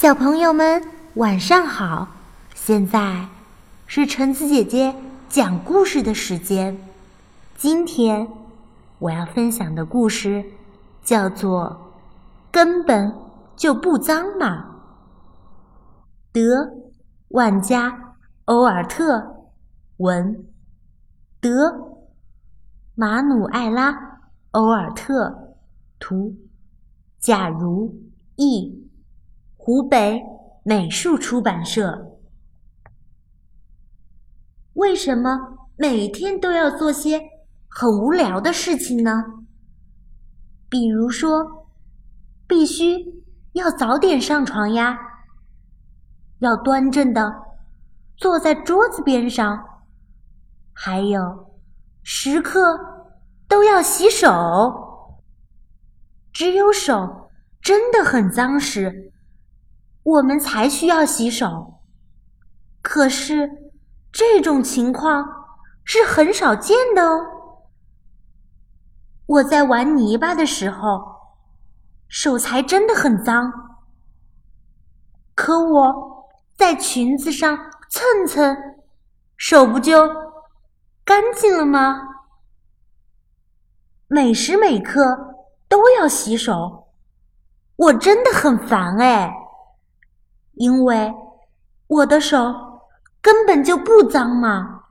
小朋友们，晚上好！现在是橙子姐姐讲故事的时间。今天我要分享的故事叫做《根本就不脏嘛》。德万加·欧尔特文，德马努埃拉·欧尔特图，假如一。湖北美术出版社。为什么每天都要做些很无聊的事情呢？比如说，必须要早点上床呀，要端正的坐在桌子边上，还有时刻都要洗手。只有手真的很脏时。我们才需要洗手，可是这种情况是很少见的哦。我在玩泥巴的时候，手才真的很脏。可我在裙子上蹭蹭，手不就干净了吗？每时每刻都要洗手，我真的很烦哎。因为我的手根本就不脏嘛。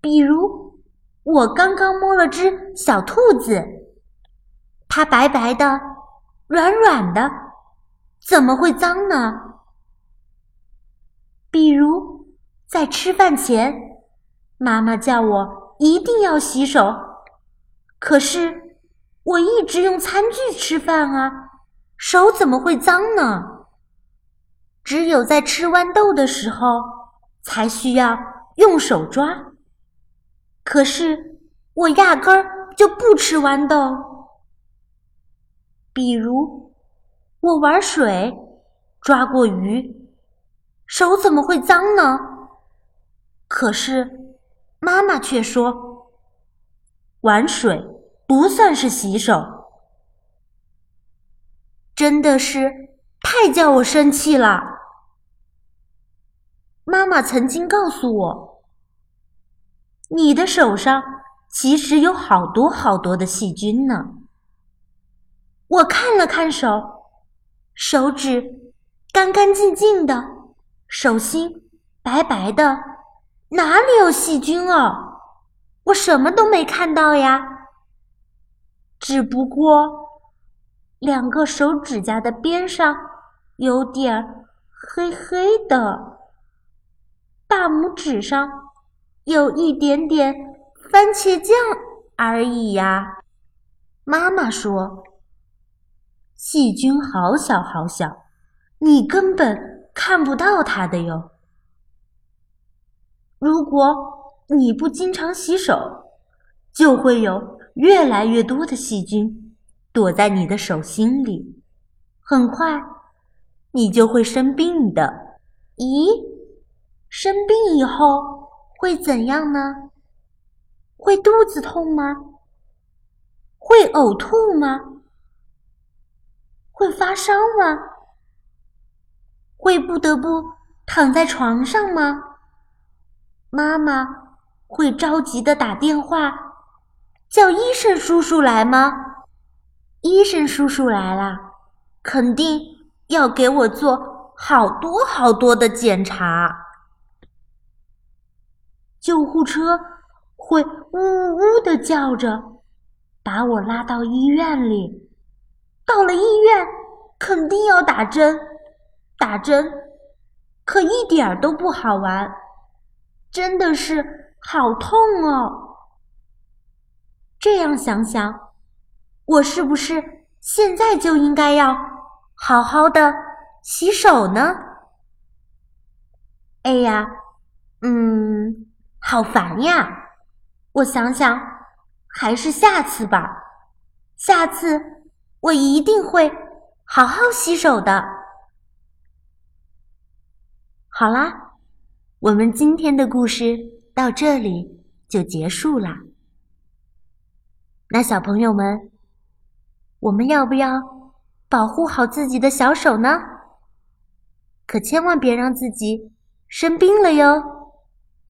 比如，我刚刚摸了只小兔子，它白白的、软软的，怎么会脏呢？比如，在吃饭前，妈妈叫我一定要洗手，可是我一直用餐具吃饭啊，手怎么会脏呢？只有在吃豌豆的时候，才需要用手抓。可是我压根儿就不吃豌豆。比如我玩水，抓过鱼，手怎么会脏呢？可是妈妈却说，玩水不算是洗手。真的是。太叫我生气了！妈妈曾经告诉我，你的手上其实有好多好多的细菌呢。我看了看手，手指干干净净的，手心白白的，哪里有细菌哦？我什么都没看到呀。只不过两个手指甲的边上。有点黑黑的，大拇指上有一点点番茄酱而已呀。妈妈说：“细菌好小好小，你根本看不到它的哟。如果你不经常洗手，就会有越来越多的细菌躲在你的手心里，很快。”你就会生病的。咦，生病以后会怎样呢？会肚子痛吗？会呕吐吗？会发烧吗？会不得不躺在床上吗？妈妈会着急的打电话叫医生叔叔来吗？医生叔叔来了，肯定。要给我做好多好多的检查，救护车会呜呜呜的叫着，把我拉到医院里。到了医院，肯定要打针，打针可一点儿都不好玩，真的是好痛哦。这样想想，我是不是现在就应该要？好好的洗手呢。哎呀，嗯，好烦呀！我想想，还是下次吧。下次我一定会好好洗手的。好啦，我们今天的故事到这里就结束啦。那小朋友们，我们要不要？保护好自己的小手呢？可千万别让自己生病了哟。